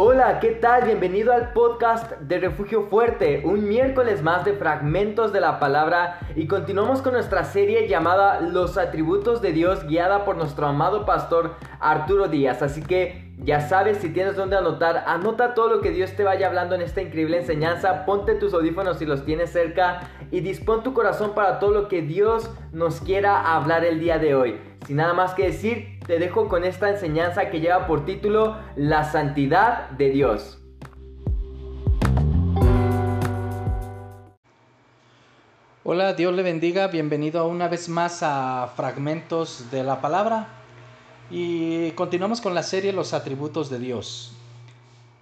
Hola, ¿qué tal? Bienvenido al podcast de Refugio Fuerte, un miércoles más de fragmentos de la palabra y continuamos con nuestra serie llamada Los atributos de Dios guiada por nuestro amado pastor Arturo Díaz. Así que ya sabes, si tienes donde anotar, anota todo lo que Dios te vaya hablando en esta increíble enseñanza, ponte tus audífonos si los tienes cerca y dispón tu corazón para todo lo que Dios nos quiera hablar el día de hoy. Sin nada más que decir, te dejo con esta enseñanza que lleva por título La santidad de Dios. Hola, Dios le bendiga, bienvenido una vez más a Fragmentos de la Palabra y continuamos con la serie Los atributos de Dios.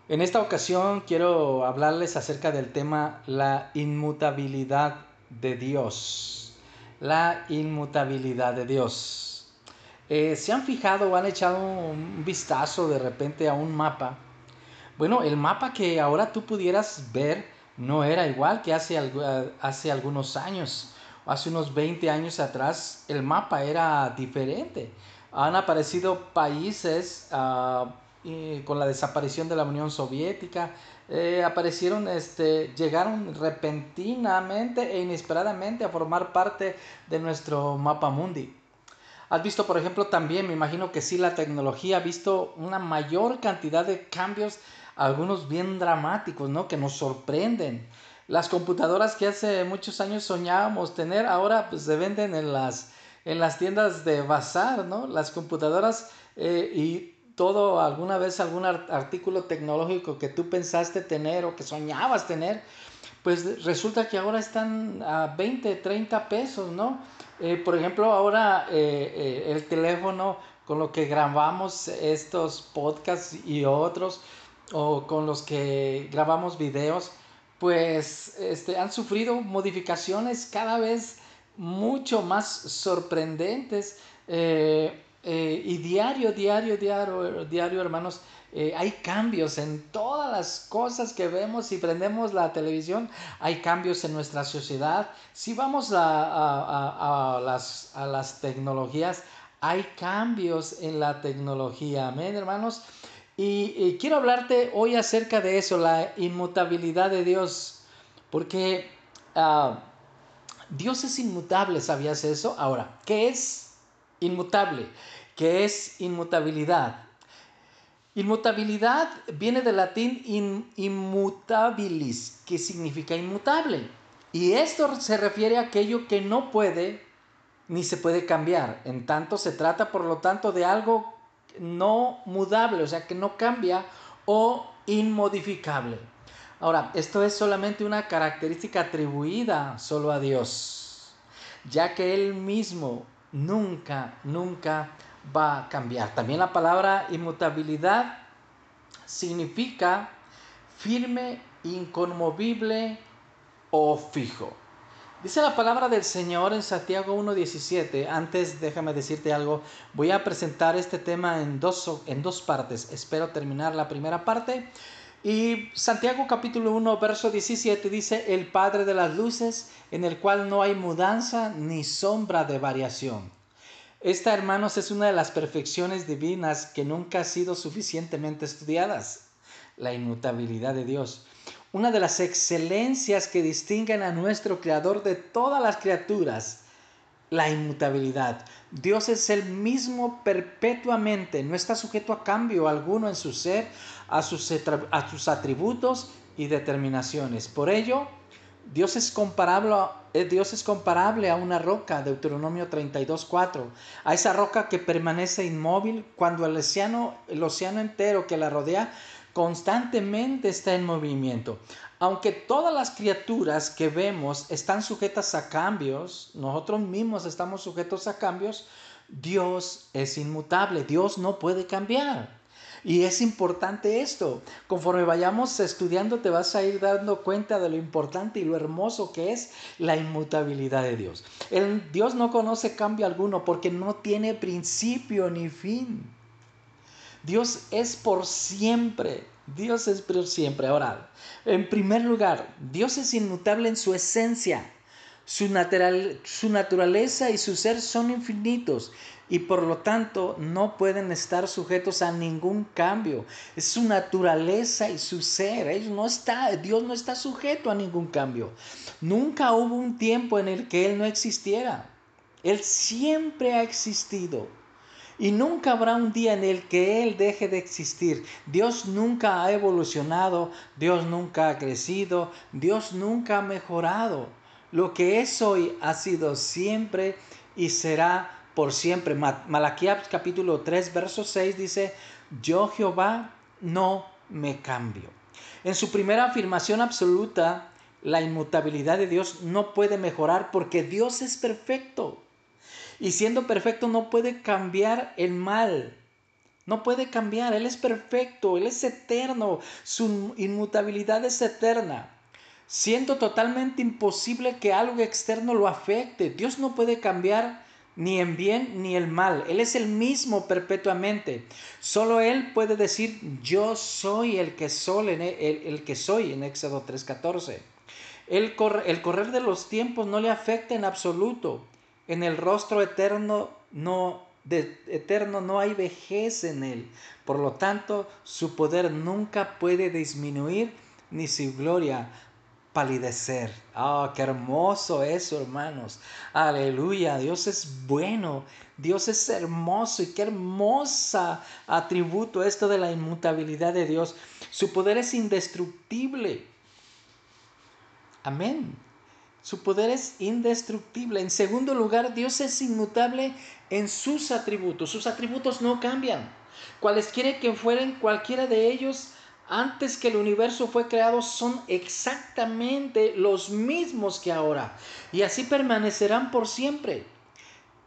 En esta ocasión quiero hablarles acerca del tema la inmutabilidad de Dios. La inmutabilidad de Dios. Eh, ¿Se han fijado o han echado un vistazo de repente a un mapa? Bueno, el mapa que ahora tú pudieras ver no era igual que hace, hace algunos años. Hace unos 20 años atrás el mapa era diferente. Han aparecido países ah, con la desaparición de la Unión Soviética. Eh, aparecieron, este, llegaron repentinamente e inesperadamente a formar parte de nuestro mapa mundi. Has visto, por ejemplo, también, me imagino que sí, la tecnología ha visto una mayor cantidad de cambios, algunos bien dramáticos, ¿no? Que nos sorprenden. Las computadoras que hace muchos años soñábamos tener, ahora pues se venden en las, en las tiendas de bazar, ¿no? Las computadoras eh, y todo, alguna vez algún artículo tecnológico que tú pensaste tener o que soñabas tener, pues resulta que ahora están a 20, 30 pesos, ¿no? Eh, por ejemplo, ahora eh, el teléfono con lo que grabamos estos podcasts y otros, o con los que grabamos videos, pues este, han sufrido modificaciones cada vez mucho más sorprendentes. y diario, diario, diario, diario, hermanos, eh, hay cambios en todas las cosas que vemos. Si prendemos la televisión, hay cambios en nuestra sociedad. Si vamos a, las, a las tecnologías, hay cambios en la tecnología. Amén, hermanos. Y, quiero hablarte hoy acerca de eso, la inmutabilidad de Dios. Porque ah, Dios es inmutable, ¿sabías eso? Ahora, ¿qué es inmutable? ¿Qué es inmutabilidad? Inmutabilidad viene del latín immutabilis, que significa inmutable. Y esto se refiere a aquello que no puede ni se puede cambiar. En tanto se trata, por lo tanto, de algo no mudable, o sea, que no cambia o inmodificable. Ahora, esto es solamente una característica atribuida solo a Dios, ya que Él mismo nunca, nunca va a cambiar. También la palabra inmutabilidad significa firme, inconmovible o fijo. Dice la palabra del Señor en Santiago 1.17. Antes déjame decirte algo. Voy a presentar este tema en dos, en dos partes. Espero terminar la primera parte. Y Santiago capítulo 1, verso 17 dice, el Padre de las Luces, en el cual no hay mudanza ni sombra de variación esta, hermanos, es una de las perfecciones divinas que nunca han sido suficientemente estudiadas, la inmutabilidad de Dios. Una de las excelencias que distinguen a nuestro Creador de todas las criaturas, la inmutabilidad. Dios es el mismo perpetuamente, no está sujeto a cambio alguno en su ser, a sus, a sus atributos y determinaciones. Por ello, Dios es comparable, eh, Dios es comparable a una roca, Deuteronomio 32.4, a esa roca que permanece inmóvil cuando el océano, el océano entero que la rodea constantemente está en movimiento. Aunque todas las criaturas que vemos están sujetas a cambios, nosotros mismos estamos sujetos a cambios, Dios es inmutable, Dios no puede cambiar. Y es importante esto. Conforme vayamos estudiando te vas a ir dando cuenta de lo importante y lo hermoso que es la inmutabilidad de Dios. El Dios no conoce cambio alguno porque no tiene principio ni fin. Dios es por siempre. Dios es siempre. Ahora, en primer lugar, Dios es inmutable en su esencia. Su, natural, su naturaleza y su ser son infinitos y por lo tanto no pueden estar sujetos a ningún cambio. Es su naturaleza y su ser. no está, Dios no está sujeto a ningún cambio. Nunca hubo un tiempo en el que Él no existiera. Él siempre ha existido. Y nunca habrá un día en el que Él deje de existir. Dios nunca ha evolucionado, Dios nunca ha crecido, Dios nunca ha mejorado. Lo que es hoy ha sido siempre y será por siempre. Malaquías capítulo 3, verso 6 dice, yo Jehová no me cambio. En su primera afirmación absoluta, la inmutabilidad de Dios no puede mejorar porque Dios es perfecto. Y siendo perfecto no puede cambiar el mal. No puede cambiar. Él es perfecto. Él es eterno. Su inmutabilidad es eterna. Siendo totalmente imposible que algo externo lo afecte. Dios no puede cambiar ni en bien ni el mal. Él es el mismo perpetuamente. Solo Él puede decir, yo soy el que soy en, e, el, que soy en Éxodo 3.14. El, el correr de los tiempos no le afecta en absoluto. En el rostro eterno no, de, eterno no hay vejez en Él. Por lo tanto, su poder nunca puede disminuir ni su gloria palidecer. Ah, qué hermoso eso, hermanos. Aleluya, Dios es bueno, Dios es hermoso y qué hermosa atributo esto de la inmutabilidad de Dios. Su poder es indestructible. Amén. Su poder es indestructible. En segundo lugar, Dios es inmutable en sus atributos. Sus atributos no cambian. Cualesquiera que fueren cualquiera de ellos, antes que el universo fue creado son exactamente los mismos que ahora y así permanecerán por siempre.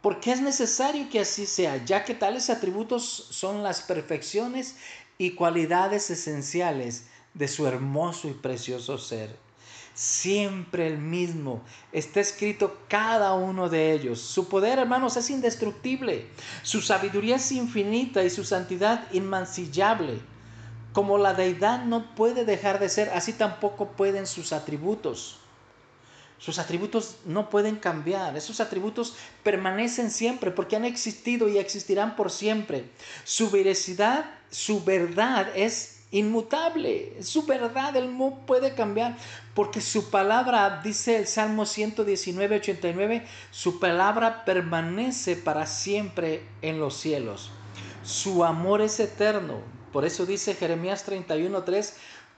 Porque es necesario que así sea, ya que tales atributos son las perfecciones y cualidades esenciales de su hermoso y precioso ser. Siempre el mismo. Está escrito cada uno de ellos. Su poder, hermanos, es indestructible. Su sabiduría es infinita y su santidad inmancillable. Como la deidad no puede dejar de ser, así tampoco pueden sus atributos. Sus atributos no pueden cambiar, esos atributos permanecen siempre porque han existido y existirán por siempre. Su veracidad, su verdad es inmutable, su verdad, él no puede cambiar porque su palabra, dice el Salmo 119, 89, su palabra permanece para siempre en los cielos. Su amor es eterno, por eso dice Jeremías 31:3,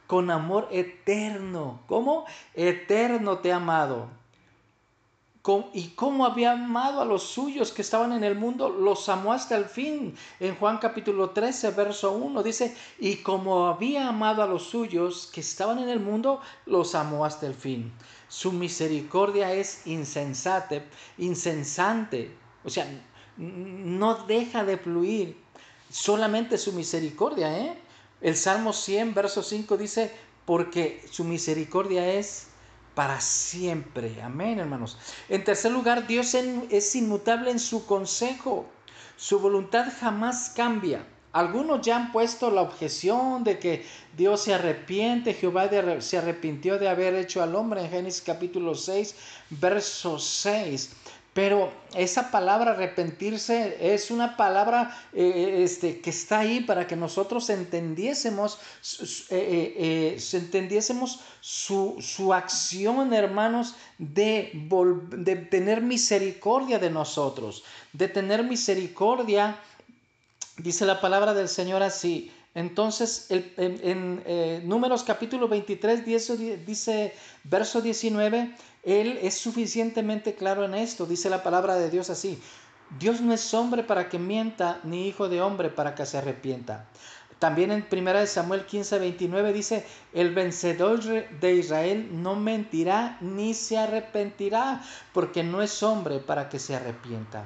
con amor eterno. ¿Cómo? Eterno te ha amado. ¿Y cómo había amado a los suyos que estaban en el mundo? Los amó hasta el fin. En Juan capítulo 13, verso 1 dice, y como había amado a los suyos que estaban en el mundo, los amó hasta el fin. Su misericordia es insensate, insensante. O sea, no deja de fluir solamente su misericordia. ¿eh? El Salmo 100, verso 5 dice, porque su misericordia es para siempre. Amén, hermanos. En tercer lugar, Dios es inmutable en su consejo. Su voluntad jamás cambia. Algunos ya han puesto la objeción de que Dios se arrepiente, Jehová se arrepintió de haber hecho al hombre en Génesis capítulo 6, verso 6. Pero esa palabra arrepentirse es una palabra eh, este, que está ahí para que nosotros entendiésemos, eh, eh, entendiésemos su, su, acción, hermanos, de, de tener misericordia de nosotros, de tener misericordia, dice la palabra del Señor así. Entonces, en, en Números capítulo 23, dice verso 19, él es suficientemente claro en esto. Dice la palabra de Dios así. Dios no es hombre para que mienta, ni hijo de hombre para que se arrepienta. También en 1 Samuel 15, 29 dice, el vencedor de Israel no mentirá ni se arrepentirá, porque no es hombre para que se arrepienta.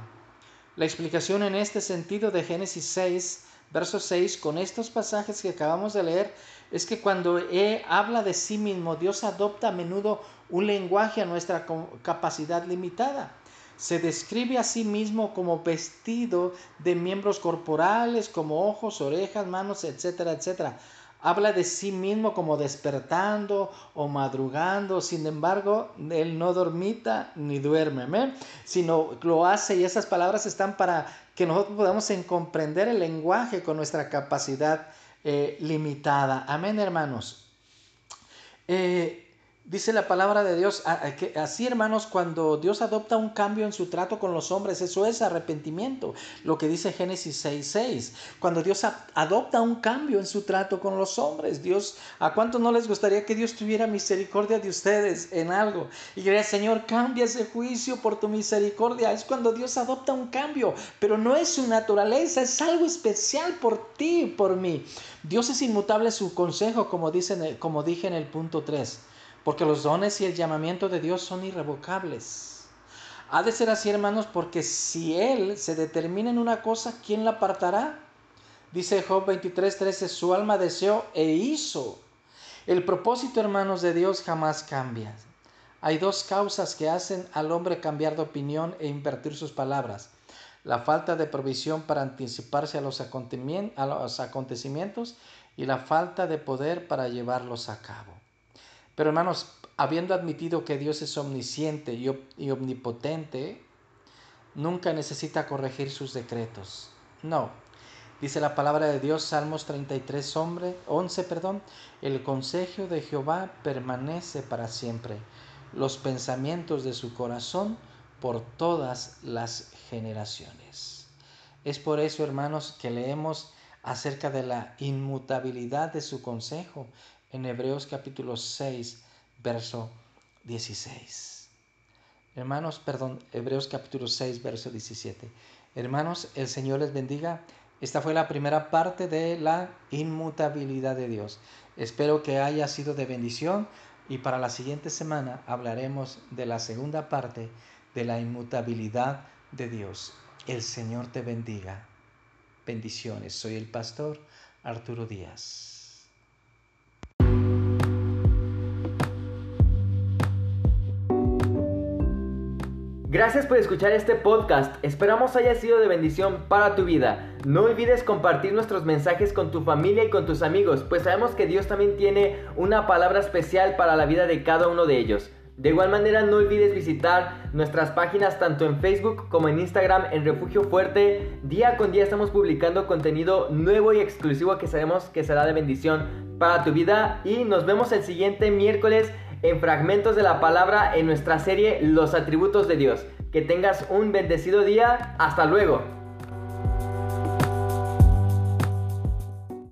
La explicación en este sentido de Génesis 6, verso 6, con estos pasajes que acabamos de leer, es que cuando él habla de sí mismo, Dios adopta a menudo un lenguaje a nuestra capacidad limitada. Se describe a sí mismo como vestido de miembros corporales, como ojos, orejas, manos, etcétera, etcétera. habla de sí mismo como despertando o madrugando, sin embargo, él no dormita ni duerme, sino lo hace y esas palabras están para que nosotros podamos comprender el lenguaje con nuestra capacidad eh, limitada. Amén, hermanos. Eh, Dice la palabra de Dios, así hermanos, cuando Dios adopta un cambio en su trato con los hombres, eso es arrepentimiento, lo que dice Génesis 6.6. Cuando Dios adopta un cambio en su trato con los hombres, Dios, ¿a cuánto no les gustaría que Dios tuviera misericordia de ustedes en algo? Y diría, Señor, cambia ese juicio por tu misericordia. Es cuando Dios adopta un cambio, pero no es su naturaleza, es algo especial por ti por mí. Dios es inmutable su consejo, como, dice, como dije en el punto 3 porque los dones y el llamamiento de Dios son irrevocables. Ha de ser así, hermanos, porque si Él se determina en una cosa, ¿quién la apartará? Dice Job 23:13, su alma deseó e hizo. El propósito, hermanos, de Dios jamás cambia. Hay dos causas que hacen al hombre cambiar de opinión e invertir sus palabras. La falta de provisión para anticiparse a los, acontecimientos y la falta de poder para llevarlos a cabo. Pero hermanos, habiendo admitido que Dios es omnisciente y omnipotente, nunca necesita corregir sus decretos. No. Dice la palabra de Dios, Salmos 33, 11, perdón, el consejo de Jehová permanece para siempre, los pensamientos de su corazón por todas las generaciones. Es por eso, hermanos, que leemos acerca de la inmutabilidad de su consejo en Hebreos capítulo 6, verso 16. Hermanos, perdón, Hebreos capítulo 6, verso 17. Hermanos, el Señor les bendiga. Esta fue la primera parte de la inmutabilidad de Dios. Espero que haya sido de bendición y para la siguiente semana hablaremos de la segunda parte de la inmutabilidad de Dios. El Señor te bendiga. Bendiciones. Soy el pastor Arturo Díaz. Gracias por escuchar este podcast, esperamos haya sido de bendición para tu vida. No olvides compartir nuestros mensajes con tu familia y con tus amigos, pues sabemos que Dios también tiene una palabra especial para la vida de cada uno de ellos. De igual manera no olvides visitar nuestras páginas tanto en Facebook como en Instagram en Refugio Fuerte. Día con día estamos publicando contenido nuevo y exclusivo que sabemos que será de bendición para tu vida y nos vemos el siguiente miércoles en fragmentos de la palabra en nuestra serie Los atributos de Dios. Que tengas un bendecido día. Hasta luego.